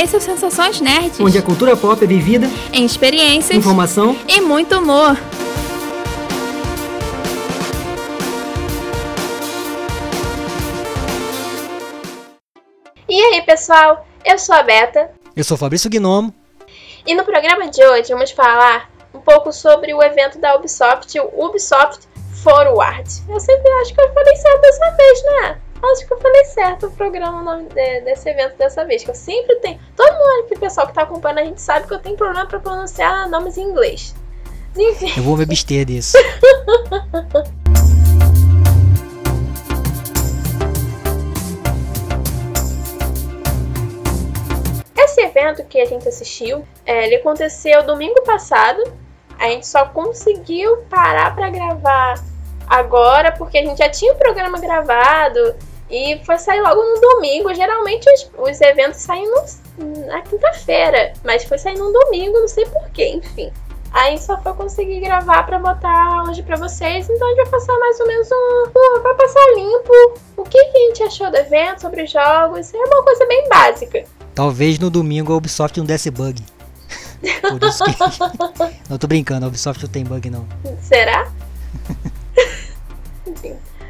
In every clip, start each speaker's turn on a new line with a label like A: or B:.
A: Esse é o Sensações Nerds.
B: Onde a cultura pop é vivida
A: em experiências,
B: informação
A: e muito humor.
C: E aí, pessoal? Eu sou a Beta.
B: Eu sou Fabrício Gnomo.
C: E no programa de hoje vamos falar um pouco sobre o evento da Ubisoft, o Ubisoft Forward. Eu sempre acho que eu falei certo dessa vez, né? Acho que eu falei certo o programa o nome de, desse evento dessa vez. Que eu sempre tenho. Todo mundo aqui, pessoal que tá acompanhando, a gente sabe que eu tenho problema para pronunciar nomes em inglês.
B: Enfim. Eu vou me abster disso.
C: Esse evento que a gente assistiu, é, ele aconteceu domingo passado. A gente só conseguiu parar para gravar agora porque a gente já tinha o programa gravado e foi sair logo no domingo. Geralmente os, os eventos saem no, na quinta-feira, mas foi sair no domingo, não sei porquê, enfim. Aí só foi conseguir gravar para botar hoje para vocês, então a gente vai passar mais ou menos um. vai passar limpo o que, que a gente achou do evento, sobre os jogos, é uma coisa bem básica.
B: Talvez no domingo a Ubisoft não desse bug. Por isso que. não tô brincando, a Ubisoft não tem bug não.
C: Será?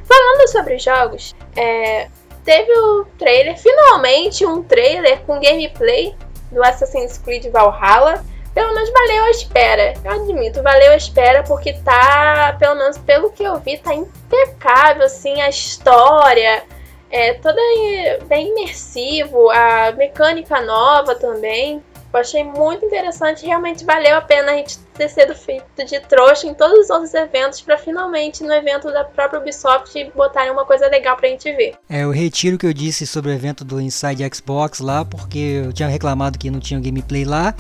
C: Falando sobre jogos, é, teve o trailer, finalmente um trailer com gameplay do Assassin's Creed Valhalla. Pelo menos valeu a espera. Eu admito, valeu a espera porque tá, pelo menos pelo que eu vi, tá impecável assim a história. É toda bem imersivo, a mecânica nova também. Eu achei muito interessante, realmente valeu a pena a gente ter sido feito de trouxa em todos os outros eventos para finalmente no evento da própria Ubisoft botarem uma coisa legal pra gente ver.
B: É, eu retiro o que eu disse sobre o evento do Inside Xbox lá, porque eu tinha reclamado que não tinha gameplay lá,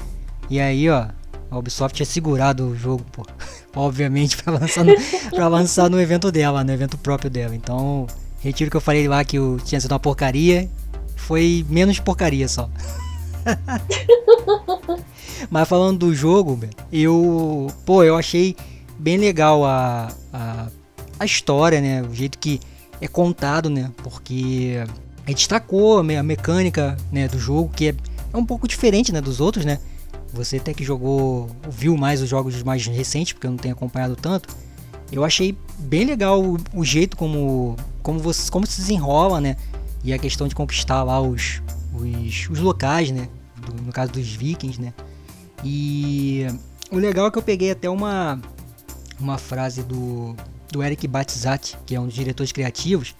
B: e aí, ó, a Ubisoft tinha segurado o jogo, pô. Obviamente para lançar, no, pra lançar no evento dela, no evento próprio dela. Então, retiro o que eu falei lá que eu tinha sido uma porcaria, foi menos porcaria só. Mas falando do jogo, eu, pô, eu achei bem legal a, a, a história, né? O jeito que é contado, né? Porque a destacou a mecânica né, do jogo, que é, é um pouco diferente né, dos outros, né? Você até que jogou, viu mais os jogos mais recentes, porque eu não tenho acompanhado tanto. Eu achei bem legal o, o jeito como, como, você, como se desenrola, né? E a questão de conquistar lá os, os, os locais, né? No caso dos vikings, né? E o legal é que eu peguei até uma, uma frase do, do Eric Batizat, que é um dos diretores criativos.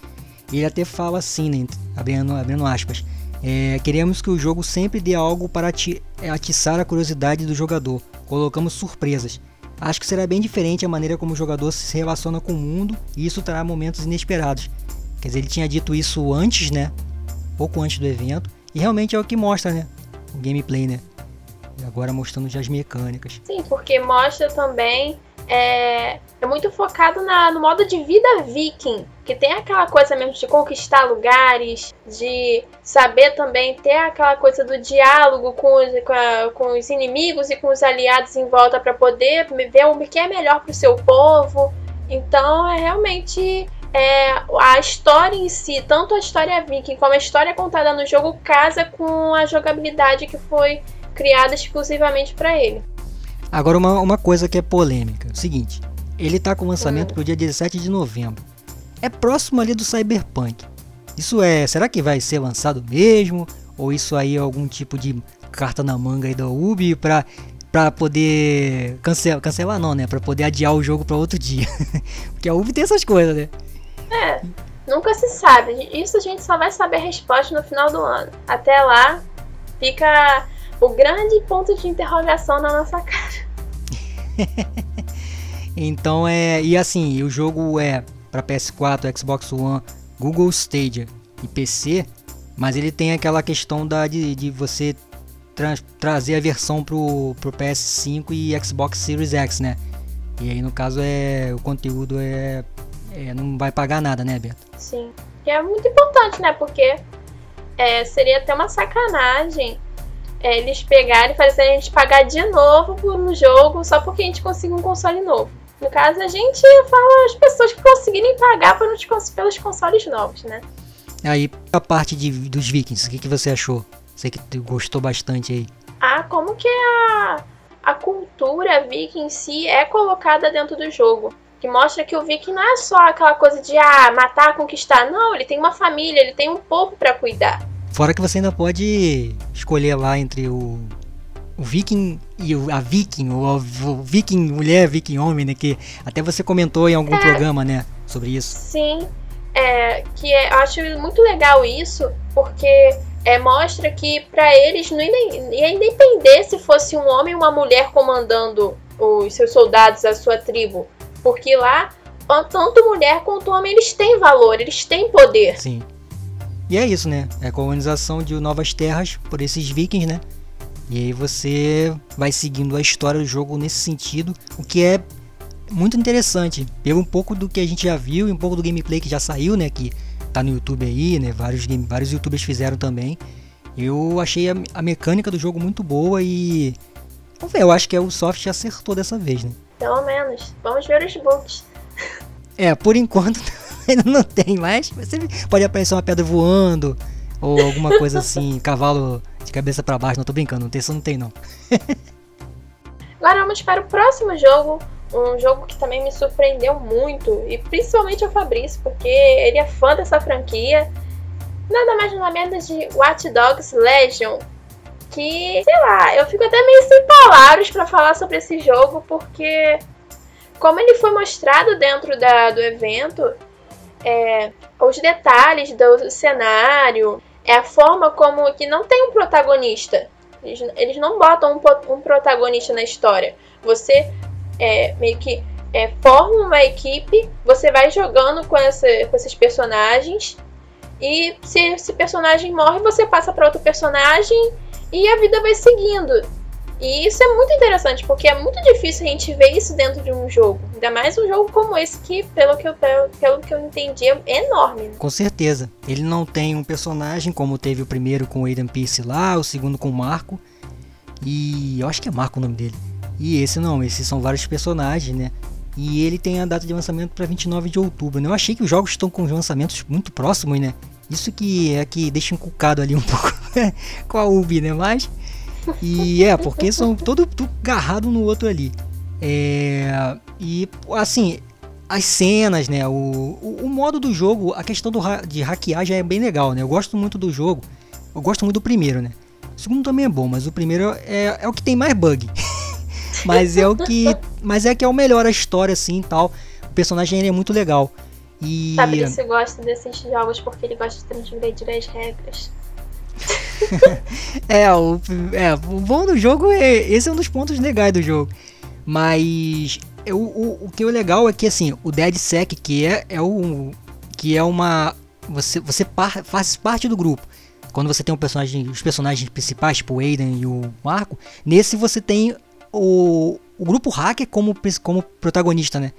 B: Ele até fala assim, né? Abrindo, abrindo aspas. É, queremos que o jogo sempre dê algo para ati atiçar a curiosidade do jogador. Colocamos surpresas. Acho que será bem diferente a maneira como o jogador se relaciona com o mundo e isso trará momentos inesperados. Quer dizer, ele tinha dito isso antes, né? Pouco antes do evento. E realmente é o que mostra, né? Gameplay, né? E agora mostrando já as mecânicas.
C: Sim, porque mostra também. É, é muito focado na, no modo de vida viking. Que tem aquela coisa mesmo de conquistar lugares, de saber também ter aquela coisa do diálogo com os, com, a, com os inimigos e com os aliados em volta para poder ver o que é melhor para o seu povo. Então é realmente é, a história em si, tanto a história viking como a história contada no jogo, casa com a jogabilidade que foi criada exclusivamente para ele.
B: Agora, uma, uma coisa que é polêmica: é o seguinte, ele tá com lançamento hum. pro dia 17 de novembro. É próximo ali do Cyberpunk. Isso é. Será que vai ser lançado mesmo? Ou isso aí é algum tipo de carta na manga aí da Ubi pra, pra poder cancelar, cancelar não, né? Pra poder adiar o jogo para outro dia. Porque a Ubi tem essas coisas, né?
C: É, nunca se sabe. Isso a gente só vai saber a resposta no final do ano. Até lá, fica o grande ponto de interrogação na nossa cara.
B: então é. E assim, o jogo é para PS4, Xbox One, Google Stadia e PC, mas ele tem aquela questão da, de, de você tra trazer a versão pro, pro PS5 e Xbox Series X, né? E aí no caso é o conteúdo é é, não vai pagar nada, né, Beto?
C: Sim. Que é muito importante, né? Porque é, seria até uma sacanagem é, eles pegarem e fazerem a gente pagar de novo por um jogo só porque a gente conseguiu um console novo. No caso, a gente fala as pessoas que conseguirem pagar pelos, pelos consoles novos, né?
B: Aí, a parte de, dos vikings, o que, que você achou? Sei que gostou bastante aí.
C: Ah, como que a, a cultura viking em si é colocada dentro do jogo. Que mostra que o viking não é só aquela coisa de ah, matar, conquistar. Não, ele tem uma família, ele tem um povo para cuidar.
B: Fora que você ainda pode escolher lá entre o, o viking e o, a viking, ou o viking mulher, viking homem, né? Que até você comentou em algum é, programa, né? Sobre isso.
C: Sim, é, que é, acho muito legal isso, porque é, mostra que para eles não ia independer se fosse um homem ou uma mulher comandando os seus soldados, a sua tribo. Porque lá, tanto mulher quanto homem, eles têm valor, eles têm poder.
B: Sim. E é isso, né? É a colonização de novas terras por esses vikings, né? E aí você vai seguindo a história do jogo nesse sentido, o que é muito interessante. Pelo um pouco do que a gente já viu e um pouco do gameplay que já saiu, né? Que tá no YouTube aí, né? Vários, game, vários youtubers fizeram também. Eu achei a, a mecânica do jogo muito boa e. Vamos ver, eu acho que a Ubisoft acertou dessa vez, né?
C: Pelo menos. Vamos ver os bugs.
B: É, por enquanto ainda não tem, mas você pode aparecer uma pedra voando ou alguma coisa assim, cavalo de cabeça para baixo. Não tô brincando, não tem, isso não tem não.
C: Agora vamos para o próximo jogo, um jogo que também me surpreendeu muito, e principalmente o Fabrício, porque ele é fã dessa franquia. Nada mais nada menos de Watch Dogs Legion. Que, sei lá, eu fico até meio sem palavras para falar sobre esse jogo, porque como ele foi mostrado dentro da, do evento, é, os detalhes do cenário, é a forma como que não tem um protagonista. Eles, eles não botam um, um protagonista na história. Você é, meio que é, forma uma equipe, você vai jogando com, essa, com esses personagens. E se esse personagem morre, você passa para outro personagem e a vida vai seguindo. E isso é muito interessante, porque é muito difícil a gente ver isso dentro de um jogo. Ainda mais um jogo como esse, que, pelo que eu, pelo que eu entendi, é enorme.
B: Com certeza. Ele não tem um personagem como teve o primeiro com o Aiden Pierce lá, o segundo com o Marco. E eu acho que é Marco o nome dele. E esse não, esses são vários personagens, né? E ele tem a data de lançamento para 29 de outubro. Né? Eu achei que os jogos estão com os lançamentos muito próximos, né? Isso que é que deixa encucado ali um pouco com a Ubi, né? Mas. E é, porque são todo, tudo agarrado no outro ali. É, e assim, as cenas, né? O, o, o, modo do jogo, a questão do, de hackear já é bem legal, né? Eu gosto muito do jogo. Eu gosto muito do primeiro, né? O segundo também é bom, mas o primeiro é, é o que tem mais bug. mas é o que. Mas é que é o melhor a história, assim tal. O personagem é muito legal. E...
C: Fabrício gosta desses jogos porque ele gosta de transgredir as regras.
B: é, o, é, o bom do jogo é. Esse é um dos pontos legais do jogo. Mas o, o, o que é legal é que assim, o DeadSec, que é, é o. que é uma. Você, você par, faz parte do grupo. Quando você tem um personagem, os personagens principais, tipo o Aiden e o Marco, nesse você tem o, o grupo hacker como, como protagonista, né?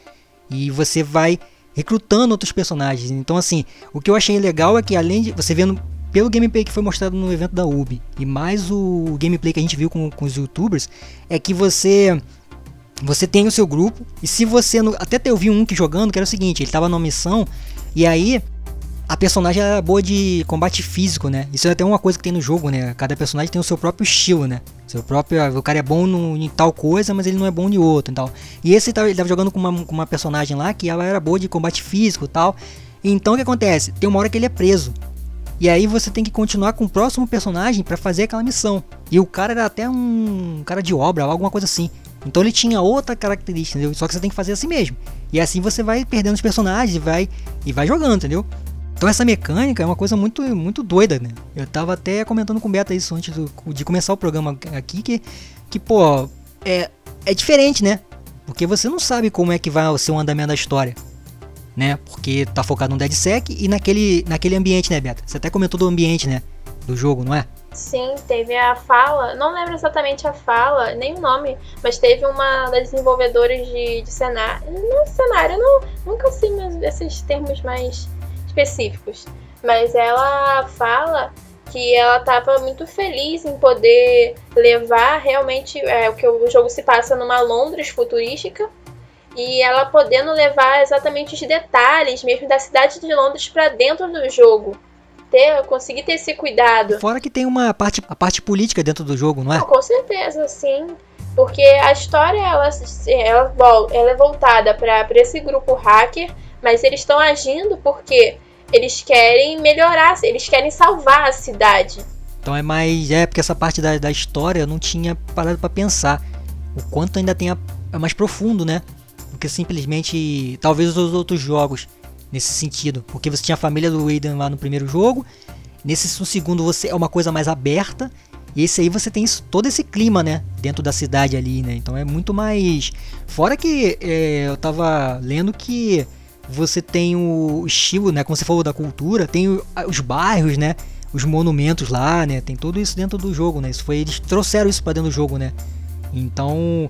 B: E você vai recrutando outros personagens. Então, assim, o que eu achei legal é que além de você vendo pelo gameplay que foi mostrado no evento da Ubi e mais o gameplay que a gente viu com, com os youtubers, é que você você tem o seu grupo e se você até eu vi um que jogando que era o seguinte, ele tava numa missão e aí a personagem era boa de combate físico, né? Isso é até uma coisa que tem no jogo, né? Cada personagem tem o seu próprio estilo, né? Seu próprio, o cara é bom no, em tal coisa, mas ele não é bom em outro e tal. E esse ele tava jogando com uma, com uma personagem lá que ela era boa de combate físico e tal. Então o que acontece? Tem uma hora que ele é preso. E aí você tem que continuar com o próximo personagem para fazer aquela missão. E o cara era até um cara de obra, alguma coisa assim. Então ele tinha outra característica, entendeu? Só que você tem que fazer assim mesmo. E assim você vai perdendo os personagens e vai e vai jogando, entendeu? Então essa mecânica é uma coisa muito muito doida, né? Eu tava até comentando com o Beta isso antes do, de começar o programa aqui que que pô, é é diferente, né? Porque você não sabe como é que vai ser o andamento da história né? Porque tá focado no DeadSec e naquele, naquele ambiente, né, Beta? Você até comentou do ambiente, né? Do jogo, não é?
C: Sim, teve a fala, não lembro exatamente a fala, nem o nome, mas teve uma das desenvolvedoras de, de cenário. Não cenário, não, nunca sei esses termos mais específicos. Mas ela fala que ela estava muito feliz em poder levar realmente é, o que o jogo se passa numa Londres futurística e ela podendo levar exatamente os detalhes mesmo da cidade de Londres para dentro do jogo. ter, conseguir ter esse cuidado.
B: Fora que tem uma parte, a parte política dentro do jogo, não é?
C: Não, com certeza, sim. Porque a história ela, ela, ela é voltada para esse grupo hacker, mas eles estão agindo porque eles querem melhorar, eles querem salvar a cidade.
B: Então é mais. É, porque essa parte da, da história eu não tinha parado para pensar. O quanto ainda tem a, é mais profundo, né? Do que simplesmente. Talvez os outros jogos nesse sentido. Porque você tinha a família do Aiden lá no primeiro jogo. Nesse segundo você é uma coisa mais aberta. E esse aí você tem isso, todo esse clima, né? Dentro da cidade ali, né? Então é muito mais. Fora que é, eu tava lendo que você tem o estilo, né? Como você falou da cultura, tem os bairros, né? Os monumentos lá, né? Tem tudo isso dentro do jogo, né? Isso foi eles trouxeram isso para dentro do jogo, né? Então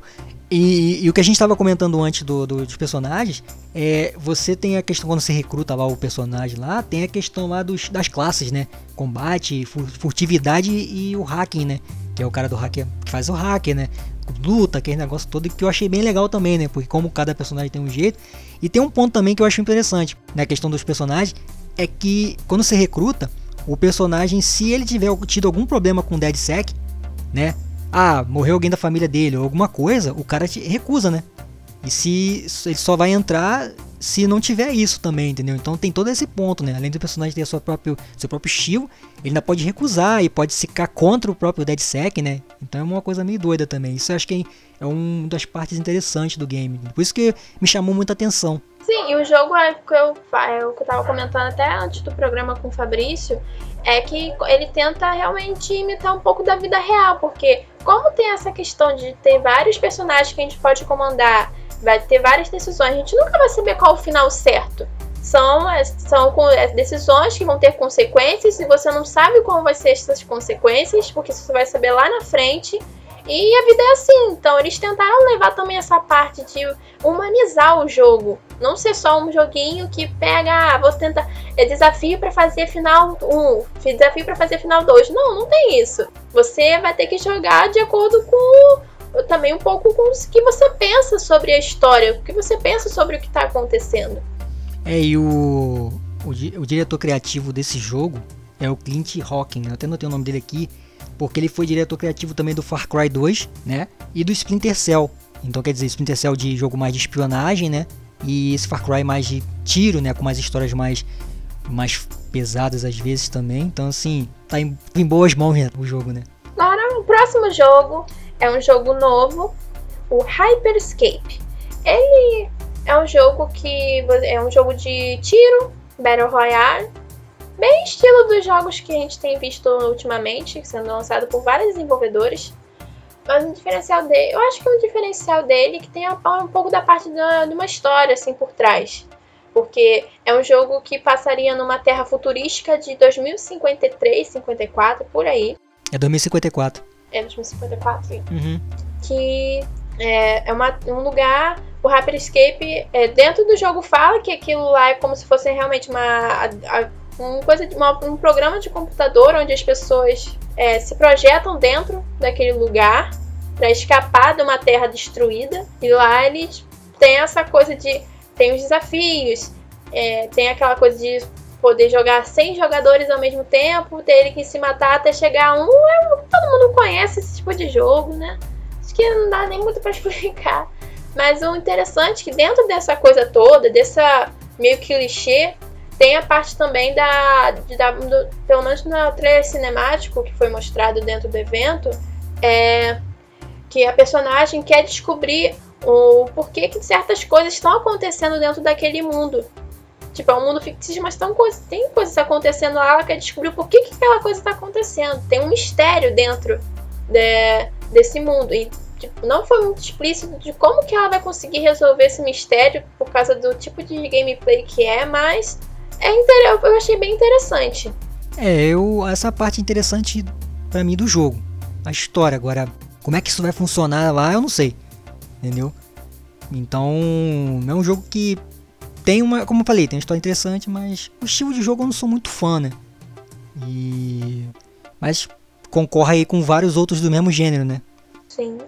B: e, e, o que a gente estava comentando antes do, do, dos personagens é você tem a questão quando você recruta lá o personagem lá tem a questão lá dos, das classes né combate furtividade e o hacking né que é o cara do hacker que faz o hacker né luta aquele negócio todo que eu achei bem legal também né? Porque como cada personagem tem um jeito. E tem um ponto também que eu acho interessante na questão dos personagens é que quando você recruta o personagem se ele tiver tido algum problema com o DeadSec né? Ah, morreu alguém da família dele ou alguma coisa, o cara te recusa, né? E se ele só vai entrar se não tiver isso também, entendeu? Então tem todo esse ponto, né? Além do personagem ter sua próprio, seu próprio estilo, ele ainda pode recusar e pode ficar contra o próprio DeadSec, né? Então é uma coisa meio doida também. Isso eu acho que é uma das partes interessantes do game. Por isso que me chamou muita atenção.
C: Sim, e o jogo é o que eu, é o que eu tava comentando até antes do programa com o Fabrício, é que ele tenta realmente imitar um pouco da vida real, porque como tem essa questão de ter vários personagens que a gente pode comandar, vai ter várias decisões, a gente nunca vai saber qual o final certo. São, são decisões que vão ter consequências e você não sabe como vai ser essas consequências, porque você vai saber lá na frente. E a vida é assim, então eles tentaram levar também essa parte de humanizar o jogo. Não ser só um joguinho que pega, ah, vou tentar. É desafio para fazer final 1, desafio para fazer final 2. Não, não tem isso. Você vai ter que jogar de acordo com também um pouco com o que você pensa sobre a história, o que você pensa sobre o que está acontecendo.
B: É, e o, o, o, diretor criativo desse jogo é o Clint Hawking, eu até não tenho o nome dele aqui, porque ele foi diretor criativo também do Far Cry 2, né? E do Splinter Cell. Então quer dizer, Splinter Cell de jogo mais de espionagem, né? E esse Far Cry mais de tiro, né? Com mais histórias mais, mais pesadas às vezes também. Então assim, tá em, em boas mãos né, o jogo, né?
C: Agora, o próximo jogo é um jogo novo, o Hyperscape. Ele é um jogo que é um jogo de tiro, Battle Royale, Bem estilo dos jogos que a gente tem visto ultimamente, sendo lançado por vários desenvolvedores. Mas um diferencial dele, eu acho que é um diferencial dele que tem um pouco da parte de uma história assim por trás. Porque é um jogo que passaria numa terra futurística de 2053, 54, por aí.
B: É 2054.
C: É 2054, sim.
B: Uhum.
C: Que é, é uma, um lugar. O Hyperscape, é, dentro do jogo, fala que aquilo lá é como se fosse realmente uma. A, a, um, coisa uma, um programa de computador onde as pessoas é, se projetam dentro daquele lugar para escapar de uma terra destruída. E lá eles têm essa coisa de. tem os desafios, é, tem aquela coisa de poder jogar 100 jogadores ao mesmo tempo, ter que se matar até chegar a um. É, todo mundo conhece esse tipo de jogo, né? Acho que não dá nem muito para explicar. Mas o interessante é que dentro dessa coisa toda, dessa meio que clichê, tem a parte também da, da do, pelo menos no trailer cinemático que foi mostrado dentro do evento, é que a personagem quer descobrir o porquê que certas coisas estão acontecendo dentro daquele mundo. Tipo, é um mundo fictício, mas tão coisa, tem coisas acontecendo lá, ela quer descobrir por que, que aquela coisa está acontecendo. Tem um mistério dentro de, desse mundo. E tipo, não foi muito explícito de como que ela vai conseguir resolver esse mistério por causa do tipo de gameplay que é, mas é inter... eu achei bem interessante.
B: É, eu essa parte interessante para mim do jogo, a história. Agora, como é que isso vai funcionar lá, eu não sei, entendeu? Então, é um jogo que tem uma, como eu falei, tem uma história interessante, mas o estilo de jogo eu não sou muito fã, né? E mas concorre aí com vários outros do mesmo gênero, né?
C: Sim.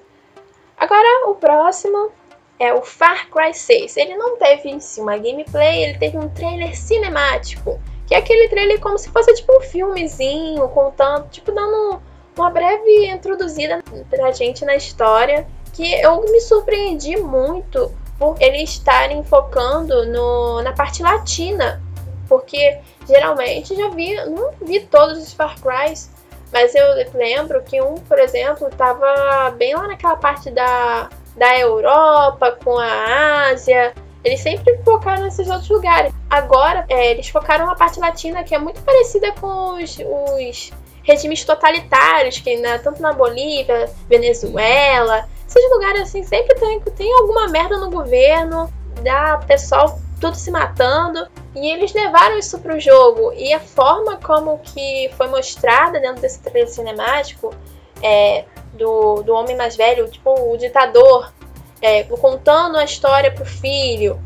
C: Agora o próximo é o Far Cry 6. Ele não teve em si uma gameplay, ele teve um trailer cinemático Que é aquele trailer como se fosse tipo um filmezinho, contando, tipo, dando uma breve introduzida pra gente na história. Que eu me surpreendi muito por eles estarem focando no, na parte latina. Porque geralmente já vi, não vi todos os Far Crys, mas eu lembro que um, por exemplo, estava bem lá naquela parte da, da Europa, com a Ásia. Eles sempre focaram nesses outros lugares. Agora, é, eles focaram na parte latina, que é muito parecida com os, os regimes totalitários, que na, tanto na Bolívia, Venezuela, esses lugares assim sempre tem, tem alguma merda no governo, dá pessoal tudo se matando. E eles levaram isso pro jogo. E a forma como que foi mostrada dentro desse trailer cinemático é, do, do homem mais velho, tipo o ditador, é, contando a história pro filho,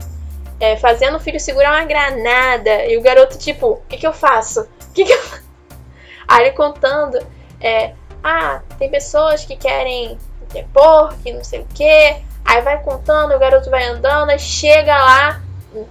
C: é, fazendo o filho segurar uma granada. E o garoto, tipo, o que, que eu faço? O que, que eu Aí ele contando, é, ah, tem pessoas que querem depor, que não sei o que. Aí vai contando, o garoto vai andando, aí chega lá,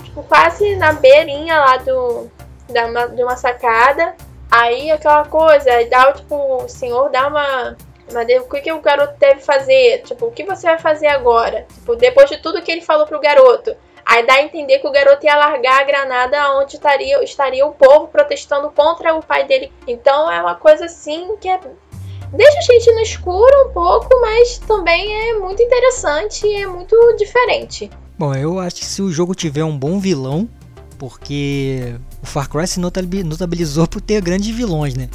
C: tipo, quase na beirinha lá do, da, de uma sacada. Aí aquela coisa, aí dá, tipo, o senhor dá uma. uma o que, que o garoto deve fazer? Tipo, o que você vai fazer agora? Tipo, depois de tudo que ele falou pro garoto. Aí dá a entender que o garoto ia largar a granada onde estaria, estaria o povo protestando contra o pai dele. Então é uma coisa assim que é deixa a gente no escuro um pouco, mas também é muito interessante e é muito diferente.
B: Bom, eu acho que se o jogo tiver um bom vilão, porque o Far Cry se notabilizou por ter grandes vilões, né?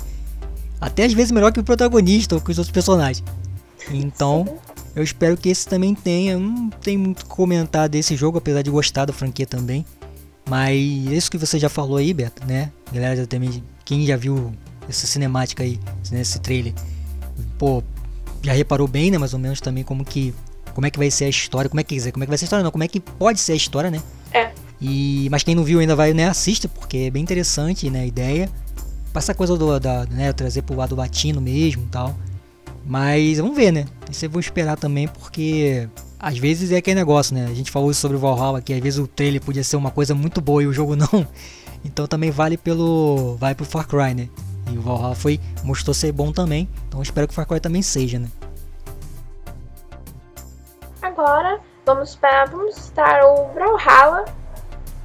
B: Até às vezes melhor que o protagonista ou que os outros personagens. Então, eu espero que esse também tenha. Não tem muito comentar desse jogo, apesar de gostar da franquia também. Mas isso que você já falou aí, Beto, né? Galera, também, quem já viu essa cinemática aí, né, esse trailer, pô, já reparou bem, né? Mais ou menos também como que. Como é que vai ser a história, como é que dizer, como é que vai ser a história, não, como é que pode ser a história, né?
C: É.
B: E, mas quem não viu ainda vai, né, assista, porque é bem interessante, né, a ideia. Passa coisa do, da, né, trazer pro lado latino mesmo tal. Mas vamos ver, né? Isso eu vou esperar também, porque às vezes é aquele negócio, né? A gente falou sobre o Valhalla, que às vezes o trailer podia ser uma coisa muito boa e o jogo não. Então também vale pelo. vai pro Far Cry, né? E o Valhalla foi, mostrou ser bom também. Então espero que o Far Cry também seja, né?
C: Agora vamos para vamos citar o Brawlhalla.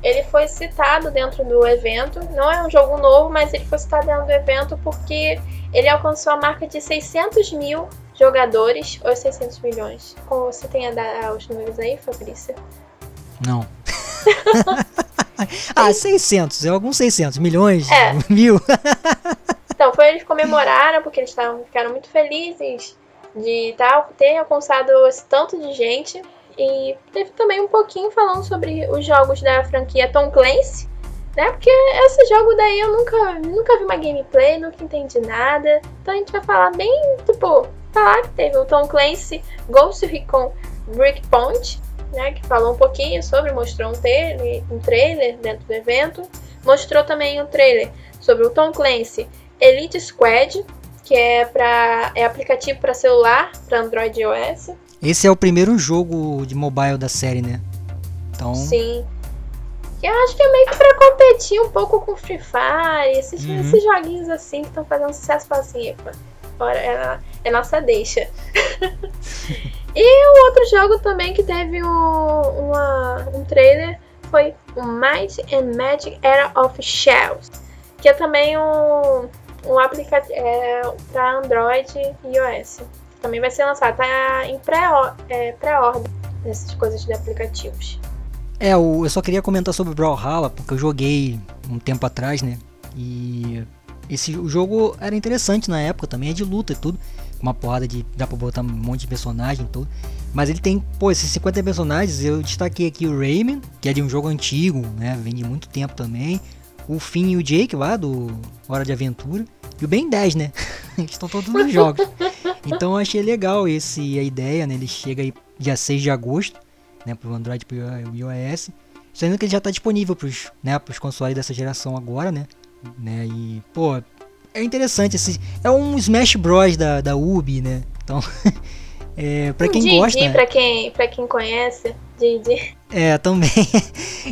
C: Ele foi citado dentro do evento. Não é um jogo novo, mas ele foi citado dentro do evento porque ele alcançou a marca de 600 mil jogadores ou 600 milhões. Como você tem a dar os números aí, Fabrício?
B: Não. ah, 600, é alguns 600, milhões,
C: É.
B: mil.
C: Eles comemoraram porque eles tavam, ficaram muito felizes de tal, ter alcançado esse tanto de gente. E teve também um pouquinho falando sobre os jogos da franquia Tom Clancy, né? Porque esse jogo daí eu nunca, nunca vi uma gameplay, nunca entendi nada. Então a gente vai falar bem, tipo, falar que teve o Tom Clancy Ghost Recon Breakpoint, né? Que falou um pouquinho sobre, mostrou um trailer, um trailer dentro do evento. Mostrou também um trailer sobre o Tom Clancy Elite Squad, que é para é aplicativo para celular, para Android e iOS.
B: Esse é o primeiro jogo de mobile da série, né? Então,
C: Sim. Eu acho que é meio que pra competir um pouco com Free Fire, esses,
B: Uhum.
C: esses joguinhos assim que estão fazendo sucesso, fala assim, epa, é, é nossa deixa. e o outro jogo também que teve um, uma, um trailer foi o Might and Magic Era of Shells, que é também um, um aplicativo é, para Android e iOS. Também vai ser lançado, tá em pré-ordem é, pré-ordem dessas coisas de aplicativos.
B: É, eu só queria comentar sobre Brawlhalla, porque eu joguei um tempo atrás, né? E esse o jogo era interessante na época também, é de luta e tudo. Uma porrada de. dá pra botar um monte de personagem e tudo. Mas ele tem, pô, esses 50 personagens, eu destaquei aqui o Rayman, que é de um jogo antigo, né? Vem de muito tempo também. O Finn e o Jake lá, do Hora de Aventura. E o Ben 10, né? Eles estão todos nos jogos. Então eu achei legal esse, a ideia, né? Ele chega aí dia 6 de agosto né, pro Android e pro iOS. Sendo que ele já tá disponível pros, né, pros consoles dessa geração agora, né? né? E, pô, é interessante esse. É um Smash Bros da, da Ubi, né? Então, é, pra quem
C: um
B: gosta.
C: Didi, pra quem, pra quem conhece.
B: É, também.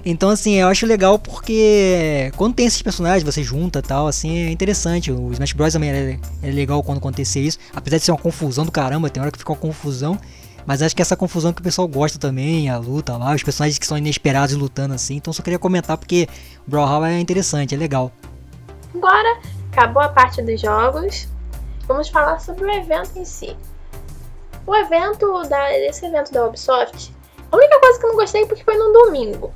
B: então, assim, eu acho legal porque quando tem esses personagens, você junta e tal, assim, é interessante. O Smash Bros. também é, é, legal quando acontecer isso. Apesar de ser uma confusão do caramba, tem hora que fica uma confusão. Mas acho que essa confusão que o pessoal gosta também, a luta lá, os personagens que são inesperados lutando assim. Então só queria comentar porque o Brawlhalla é interessante, é legal.
C: Agora, acabou a parte dos jogos. Vamos falar sobre o evento em si. O evento da, esse evento da Ubisoft a única coisa que eu não gostei é porque foi no domingo.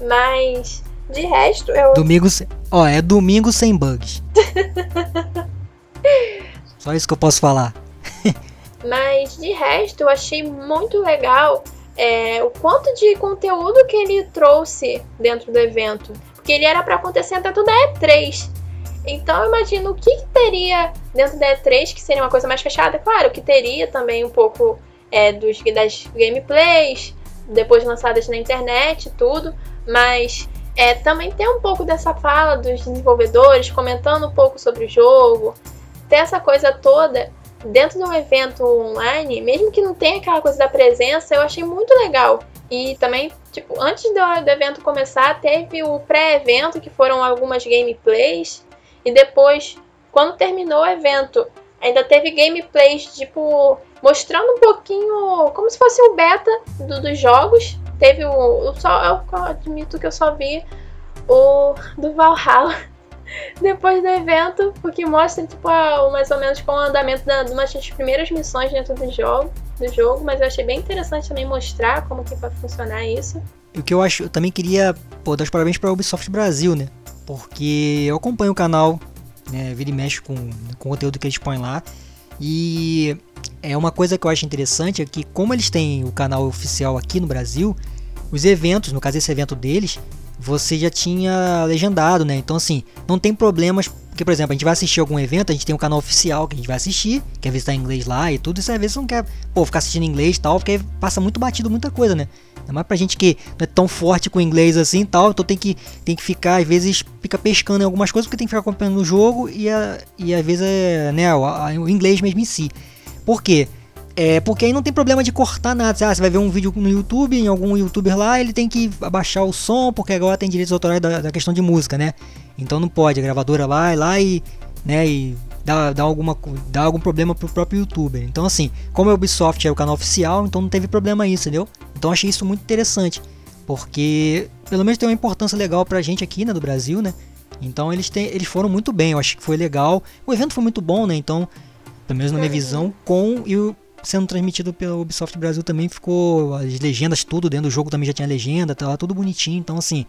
C: Mas de resto eu.
B: Domingo. Ó, é domingo sem bugs. Só isso que eu posso falar.
C: Mas de resto eu achei muito legal é, o quanto de conteúdo que ele trouxe dentro do evento. Porque ele era para acontecer dentro da E3. Então eu imagino o que, que, teria dentro da E3, que seria uma coisa mais fechada. Claro que teria também um pouco é, dos, das gameplays, depois lançadas na internet tudo, mas é, também tem um pouco dessa fala dos desenvolvedores comentando um pouco sobre o jogo, ter essa coisa toda dentro de um evento online, mesmo que não tenha aquela coisa da presença, eu achei muito legal. E também, tipo, antes do, do evento começar, teve o pré-evento, que foram algumas gameplays, e depois, quando terminou o evento, ainda teve gameplays, tipo, mostrando um pouquinho, como se fosse o beta do, dos jogos. Teve o, o só, eu admito que eu só vi o do Valhalla depois do evento, porque mostra tipo a, mais ou menos com o andamento da, de uma das primeiras missões dentro do jogo, do jogo, mas eu achei bem interessante também mostrar como que vai funcionar isso.
B: E o que eu acho, eu também queria pô, dar os parabéns para a Ubisoft Brasil, né? Porque eu acompanho o canal, né, vira e mexe com, com o conteúdo que eles põem lá. E é uma coisa que eu acho interessante é que como eles têm o canal oficial aqui no Brasil, os eventos, no caso esse evento deles, você já tinha legendado, né? Então assim, não tem problemas, porque por exemplo, a gente vai assistir algum evento, a gente tem um canal oficial que a gente vai assistir, quer ver se tá em inglês lá e tudo, e às vezes não quer, pô, ficar assistindo em inglês e tal, porque passa muito batido muita coisa, né? É mais pra gente que não é tão forte com o inglês assim e tal, então tem que, tem que ficar, às vezes, fica pescando em algumas coisas, porque tem que ficar acompanhando o jogo e, a, e às vezes é, né, o, a, o inglês mesmo em si. Por quê? É porque aí não tem problema de cortar nada. Ah, você vai ver um vídeo no YouTube, em algum youtuber lá, ele tem que abaixar o som, porque agora tem direitos autorais da, da questão de música, né? Então não pode, a gravadora vai lá e, né, e dá, dá, alguma, dá algum problema pro próprio youtuber. Então assim, como a Ubisoft é o canal oficial, então não teve problema isso, entendeu? Então achei isso muito interessante, porque pelo menos tem uma importância legal pra gente aqui, né, do Brasil, né? Então eles, têm, eles foram muito bem, eu acho que foi legal. O evento foi muito bom, né? Então pelo menos na minha visão, com e o sendo transmitido pela Ubisoft Brasil também ficou as legendas tudo dentro do jogo também já tinha legenda, tá lá tudo bonitinho, então assim,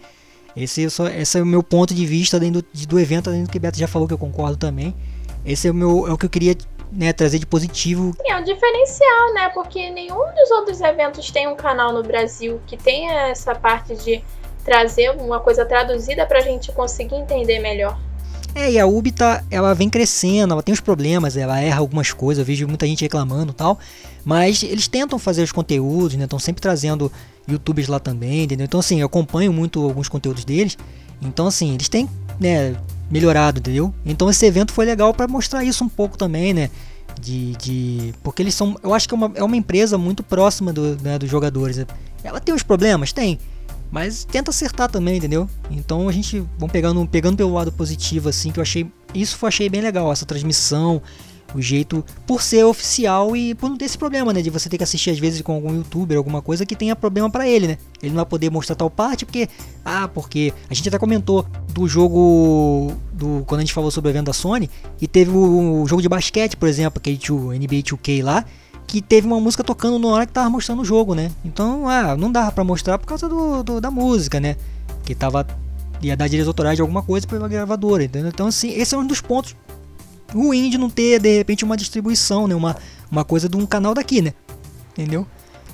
B: esse, é esse é o meu ponto de vista dentro do, do evento, além do que Beto já falou que eu concordo também. Esse é o meu é o que eu queria né, trazer de positivo.
C: É um diferencial, né? Porque nenhum dos outros eventos tem um canal no Brasil que tenha essa parte de trazer uma coisa traduzida pra gente conseguir entender melhor.
B: É, e a Ubi tá, ela vem crescendo, ela tem os problemas, ela erra algumas coisas, eu vejo muita gente reclamando e tal, mas eles tentam fazer os conteúdos, né? Estão sempre trazendo youtubers lá também, entendeu? Então assim, eu acompanho muito alguns conteúdos deles. Então assim, eles têm, né, melhorado, entendeu? Então esse evento foi legal para mostrar isso um pouco também, né? De, de, porque eles são eu acho que é uma, é uma empresa muito próxima do, né, dos jogadores ela tem os problemas tem mas tenta acertar também, entendeu? Então a gente vamos pegando, pegando pelo lado positivo assim, que eu achei isso eu achei bem legal essa transmissão, o jeito por ser oficial e por não ter esse problema, né, de você ter que assistir às vezes com algum youtuber, alguma coisa que tenha problema para ele, né? Ele não vai poder mostrar tal parte porque ah, porque a gente até comentou do jogo do quando a gente falou sobre o evento da Sony e teve o, o jogo de basquete, por exemplo, aquele NBA 2K lá, que teve uma música tocando na hora que tava mostrando o jogo, né? Então, ah, não dava para mostrar por causa do, do, da música, né? Que tava ia dar direitos autorais de alguma coisa pela gravadora, entendeu? Então, assim, esse é um dos pontos ruins de não ter de repente uma distribuição, né? Uma, uma coisa de um canal daqui, né? Entendeu?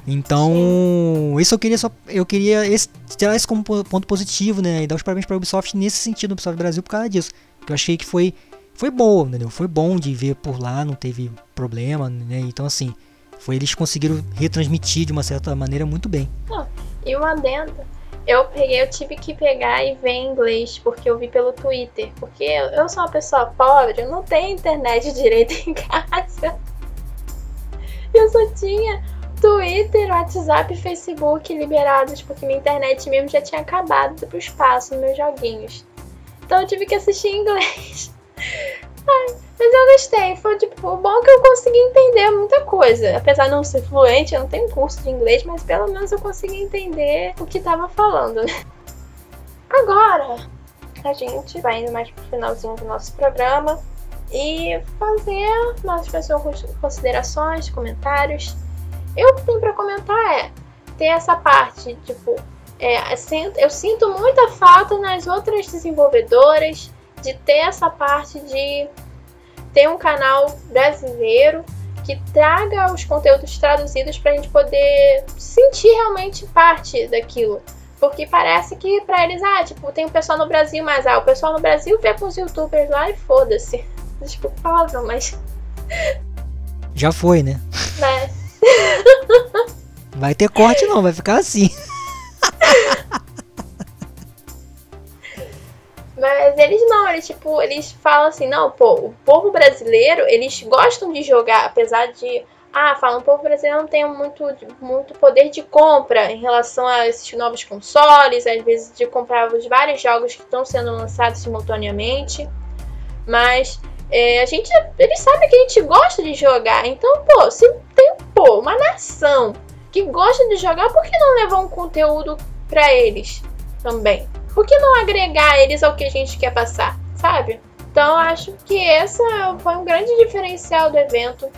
B: Então, isso eu queria só eu queria esse, tirar isso como ponto positivo, né? E dar os parabéns para a Ubisoft nesse sentido, Ubisoft Brasil por causa disso. Que eu achei que foi foi bom, entendeu? Foi bom de ver por lá, não teve problema, né? Então assim, foi eles conseguiram retransmitir de uma certa maneira muito bem.
C: E o adendo, eu peguei, eu tive que pegar e ver em inglês, porque eu vi pelo Twitter. Porque eu sou uma pessoa pobre, eu não tenho internet direito em casa. Eu só tinha Twitter, WhatsApp e Facebook liberados, porque minha internet mesmo já tinha acabado pro espaço nos meus joguinhos. Então eu tive que assistir em inglês. Mas eu gostei, foi tipo, o bom é que eu consegui entender muita coisa. Apesar de não ser fluente, eu não tenho curso de inglês, mas pelo menos eu consegui entender o que tava falando. Agora, a gente vai indo mais pro finalzinho do nosso programa e fazer nossas considerações, comentários. Eu o que tenho para comentar é ter essa parte, tipo, é, eu sinto muita falta nas outras desenvolvedoras de ter essa parte de ter um canal brasileiro que traga os conteúdos traduzidos para a gente poder sentir realmente parte daquilo. Porque parece que para eles, ah, tipo, tem o um pessoal no Brasil, mas ah, o pessoal no Brasil vê com os youtubers lá e foda-se. Desculpa a palavra, mas.
B: Já foi, né?
C: Né?
B: Vai ter corte não, vai ficar assim.
C: Mas eles não, eles tipo, eles falam assim, não, pô, o povo brasileiro, eles gostam de jogar, apesar de ah, falam, o povo brasileiro não tem muito, muito poder de compra em relação a esses novos consoles, às vezes de comprar os vários jogos que estão sendo lançados simultaneamente. Mas é, a gente, eles sabem que a gente gosta de jogar. Então, pô, se tem pô, uma nação que gosta de jogar, por que não levar um conteúdo para eles também? Por que não agregar eles ao que a gente quer passar, sabe? Então, acho que essa foi um grande diferencial do evento.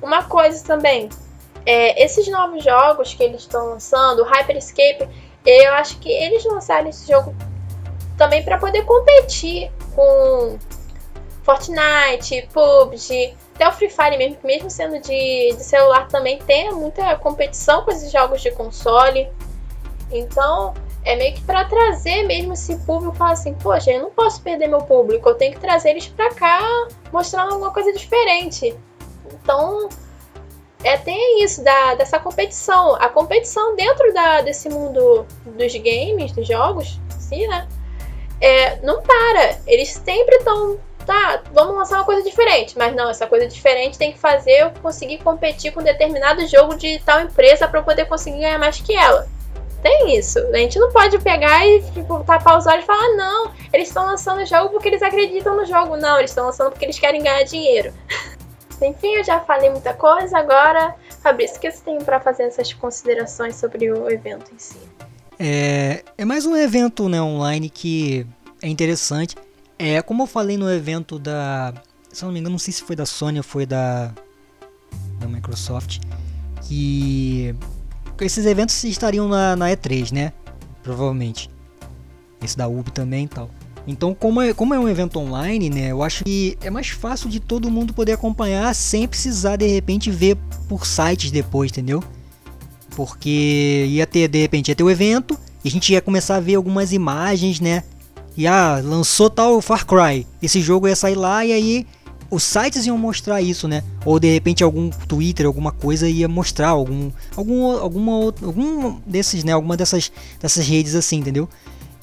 C: Uma coisa também, é, esses novos jogos que eles estão lançando, o Hyperscape, eu acho que eles lançaram esse jogo também para poder competir com Fortnite, PUBG, até o Free Fire mesmo, mesmo sendo de, de celular também tem muita competição com esses jogos de console. Então, é meio que para trazer mesmo esse público, falar assim, poxa, eu não posso perder meu público, eu tenho que trazer eles para cá mostrando alguma coisa diferente. Então, é, tem isso da, dessa competição. A competição dentro da, desse mundo dos games, dos jogos, sim, né? É, não para. Eles sempre estão tá, vamos lançar uma coisa diferente. Mas não, essa coisa diferente tem que fazer eu conseguir competir com determinado jogo de tal empresa para poder conseguir ganhar mais que ela. Tem isso. A gente não pode pegar e tipo, tapar os olhos e falar, não, eles estão lançando o jogo porque eles acreditam no jogo. Não, eles estão lançando porque eles querem ganhar dinheiro. Enfim, eu já falei muita coisa. Agora, Fabrício, o que você tem para fazer essas considerações sobre o evento em si?
B: É, é mais um evento né, online que é interessante é, como eu falei no evento da. Se eu não me engano, não sei se foi da Sony ou foi da. da Microsoft. Que. Esses eventos estariam na, na E3, né? Provavelmente. Esse da UB também e tal. Então, como é, como é um evento online, né? Eu acho que é mais fácil de todo mundo poder acompanhar sem precisar de repente ver por sites depois, entendeu? Porque ia ter, de repente, ia ter o evento e a gente ia começar a ver algumas imagens, né? E ah, lançou tal Far Cry. Esse jogo ia sair lá e aí os sites iam mostrar isso, né? Ou de repente algum Twitter, alguma coisa ia mostrar algum algum alguma algum desses, né, alguma dessas dessas redes assim, entendeu?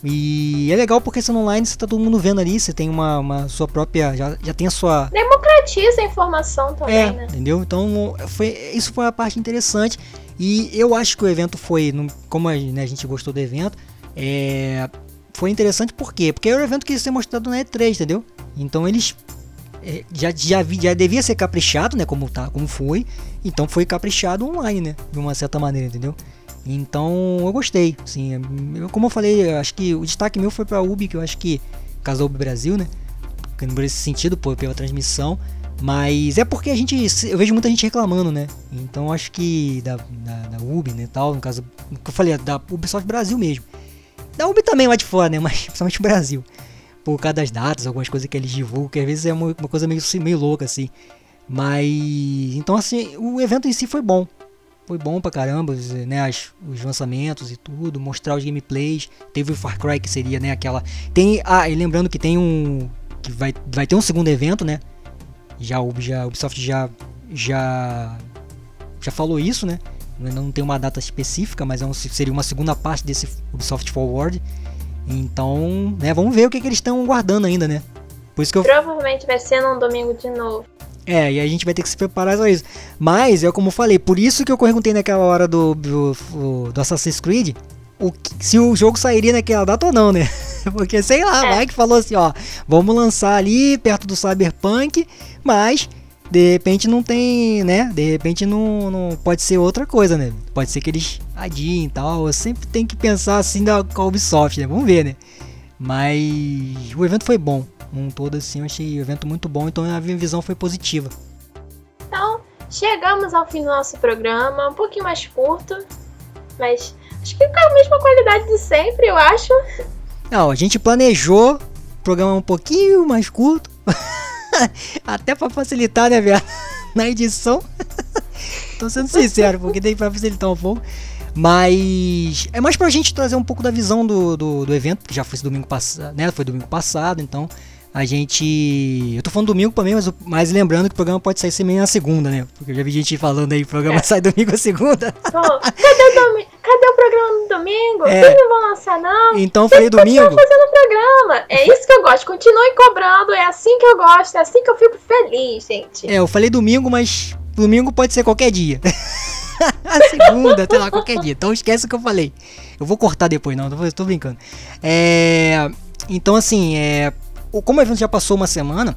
B: E é legal porque sendo online você tá todo mundo vendo ali, você tem uma, uma sua própria já, já tem a sua
C: democratiza a informação também,
B: é,
C: né?
B: Entendeu? Então foi isso foi a parte interessante e eu acho que o evento foi, como a, né, a gente gostou do evento, é, foi interessante por quê? Porque era o evento que ia ser mostrado na E3, entendeu? Então eles já, já, já devia ser caprichado, né? Como, tá, como foi. Então foi caprichado online, né? De uma certa maneira, entendeu? Então eu gostei. Assim, eu, como eu falei, eu acho que o destaque meu foi para a UB, que eu acho que casou o Brasil, né? Por esse sentido, pô, pela transmissão. Mas é porque a gente. Eu vejo muita gente reclamando, né? Então acho que da, da, da UB, né? Tal, no caso. que eu falei, da Ubisoft Brasil mesmo. Da UB também lá de fora, né? Mas principalmente o Brasil. Por causa das datas, algumas coisas que eles divulgam, que às vezes é uma, uma coisa meio, meio louca, assim. Mas. Então, assim, o evento em si foi bom. Foi bom pra caramba, né? As, os lançamentos e tudo, mostrar os gameplays. Teve o Far Cry, que seria, né? Aquela. Tem. Ah, e lembrando que tem um. Que vai, vai ter um segundo evento, né? Já, já, Ubisoft já. Já. Já falou isso, né? não tem uma data específica, mas é um, seria uma segunda parte desse Ubisoft Forward. Então, né, vamos ver o que, que eles estão guardando ainda, né?
C: Por isso que eu... Provavelmente vai ser num domingo de novo.
B: É, e a gente vai ter que se preparar pra isso. Mas, é como eu falei, por isso que eu perguntei naquela hora do, do, do Assassin's Creed o, se o jogo sairia naquela data ou não, né? Porque, sei lá,
C: É.
B: vai que falou assim, ó, vamos lançar ali perto do Cyberpunk, mas de repente não tem, né? De repente não, não pode ser outra coisa, né? Pode ser que eles adiem e tal. Eu sempre tenho que pensar assim da com a Ubisoft, né? Vamos ver, né? Mas o evento foi bom. Um todo assim, eu achei o evento muito bom, então a minha visão foi positiva.
C: Então, chegamos ao fim do nosso programa, um pouquinho mais curto, mas acho que com a mesma qualidade de sempre, eu acho.
B: Não, a gente planejou o programa um pouquinho mais curto. Até pra facilitar, né, velho? Na edição. Tô sendo sincero, porque tem pra facilitar um pouco. Mas é mais pra gente trazer um pouco da visão do, do, do evento, que já foi domingo passado, né? Foi domingo passado, então a gente. Eu tô falando domingo pra mim, mas, mas lembrando que o programa pode sair semana na segunda, né? Porque eu já vi gente falando aí, o programa
C: É.
B: sai domingo a segunda.
C: Pô, cadê, o domi- cadê o programa no domingo?
B: É.
C: Vocês não vão lançar, não?
B: Então eu falei domingo.
C: Fazendo programa. É isso que eu gosto. Continuem cobrando. É assim que eu gosto. É assim que eu fico feliz, gente.
B: É, eu falei domingo, mas domingo pode ser qualquer dia. a segunda, sei lá, qualquer dia. Então esquece o que eu falei. Eu vou cortar depois, não, tô, tô brincando. É, então, assim, é, como o evento já passou uma semana,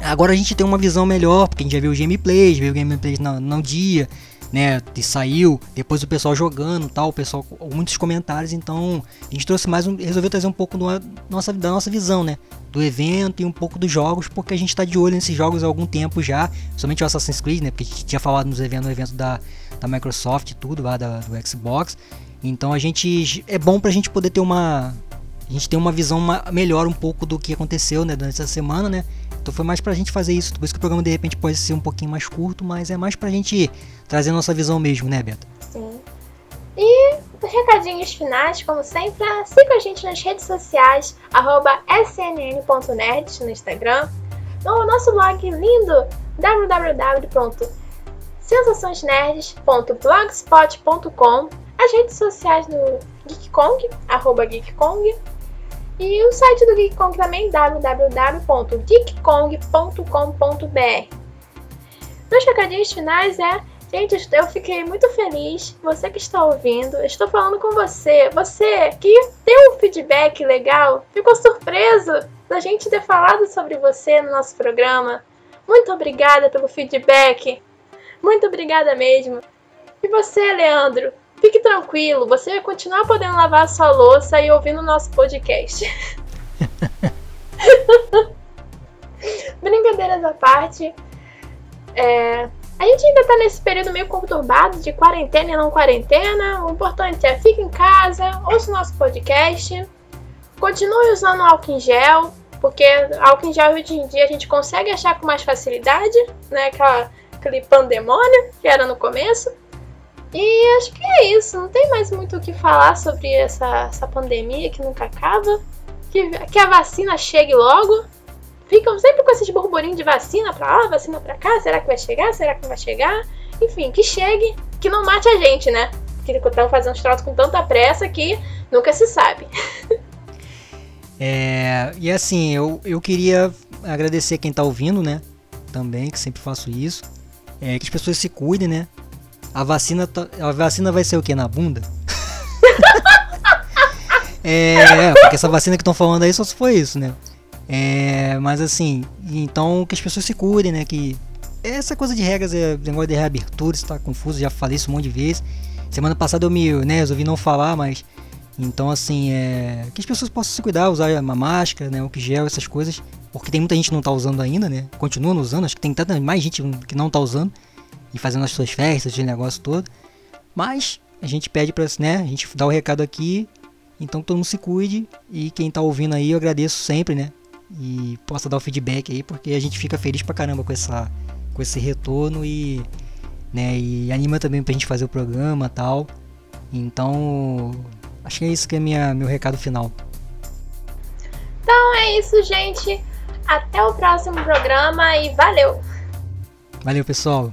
B: agora a gente tem uma visão melhor, porque a gente já viu os gameplays, viu gameplays no, no dia, né? Que saiu, depois o pessoal jogando e tal, o pessoal muitos comentários, então a gente trouxe mais um. Resolveu trazer um pouco do, nossa, da nossa visão, né? Do evento e um pouco dos jogos, porque a gente tá de olho nesses jogos há algum tempo já, somente o Assassin's Creed, né? Porque a gente tinha falado nos eventos, no evento da, da Microsoft tudo, lá da, do Xbox. Então a gente. É bom pra gente poder ter uma. A gente ter uma visão melhor um pouco do que aconteceu, né, durante essa semana, né? Então foi mais pra gente fazer isso. Por isso que o programa de repente pode ser um pouquinho mais curto, mas é mais pra gente trazer a nossa visão mesmo, né, Beto?
C: Sim. E os recadinhos finais, como sempre, siga a gente nas redes sociais, snn.nerd no Instagram, no nosso blog lindo, www.sensaçõesnerds.blogspot.com, as redes sociais do GeekKong, arroba GeekKong, e o site do GeekKong também, www.geekkong.com.br. Meus recadinhos finais é Gente, eu fiquei muito feliz. Você que está ouvindo, estou falando com você. Você que deu um feedback legal, ficou surpreso da gente ter falado sobre você no nosso programa. Muito obrigada pelo feedback. Muito obrigada mesmo. E você, Leandro, fique tranquilo. Você vai continuar podendo lavar a sua louça e ouvindo o nosso podcast. Brincadeiras à parte. É, a gente ainda tá nesse período meio conturbado de quarentena e não quarentena. O importante é fique em casa, ouça o nosso podcast, continue usando álcool em gel, porque álcool em gel hoje em dia a gente consegue achar com mais facilidade, né? Aquela, aquele pandemônio que era no começo. E acho que é isso, não tem mais muito o que falar sobre essa, essa pandemia que nunca acaba. Que, que a vacina chegue logo ficam sempre com esses burburinhos de vacina pra lá, vacina pra cá, será que vai chegar, será que não vai chegar? Enfim, que chegue, que não mate a gente, né? Porque estão fazendo os troços com tanta pressa que nunca se sabe.
B: É, e assim, eu, eu queria agradecer quem tá ouvindo, né? Também, que sempre faço isso. É, que as pessoas se cuidem, né? A vacina, tá- a vacina vai ser o que? Na bunda? é, porque essa vacina que estão falando aí só se foi isso, né? É, mas assim, então que as pessoas se cuidem, né? Que essa coisa de regras, é, negócio de reabertura, está confuso, já falei isso um monte de vezes. Semana passada eu me, né, resolvi não falar, mas então assim, é, que as pessoas possam se cuidar, usar uma máscara, né, álcool gel, essas coisas, porque tem muita gente que não tá usando ainda, né? Continua não usando, acho que tem tanta mais gente que não tá usando e fazendo as suas festas, esse negócio todo. Mas a gente pede para, né, a gente dá o recado aqui, então todo mundo se cuide e quem tá ouvindo aí eu agradeço sempre, né? E possa dar o feedback aí, porque a gente fica feliz pra caramba com essa com esse retorno e né, e anima também pra gente fazer o programa, tal. Então, acho que é isso que é minha meu recado final.
C: Então é isso, gente. Até o próximo programa e valeu!
B: Valeu, pessoal.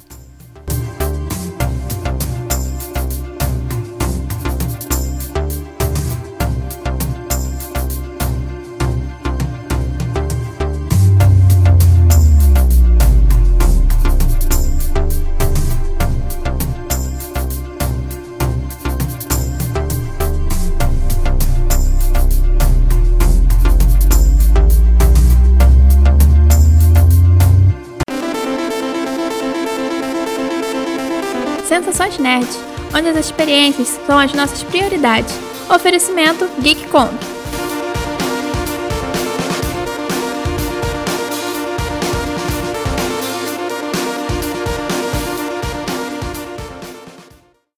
C: Nerd, onde as experiências são as nossas prioridades. Oferecimento GeekCon.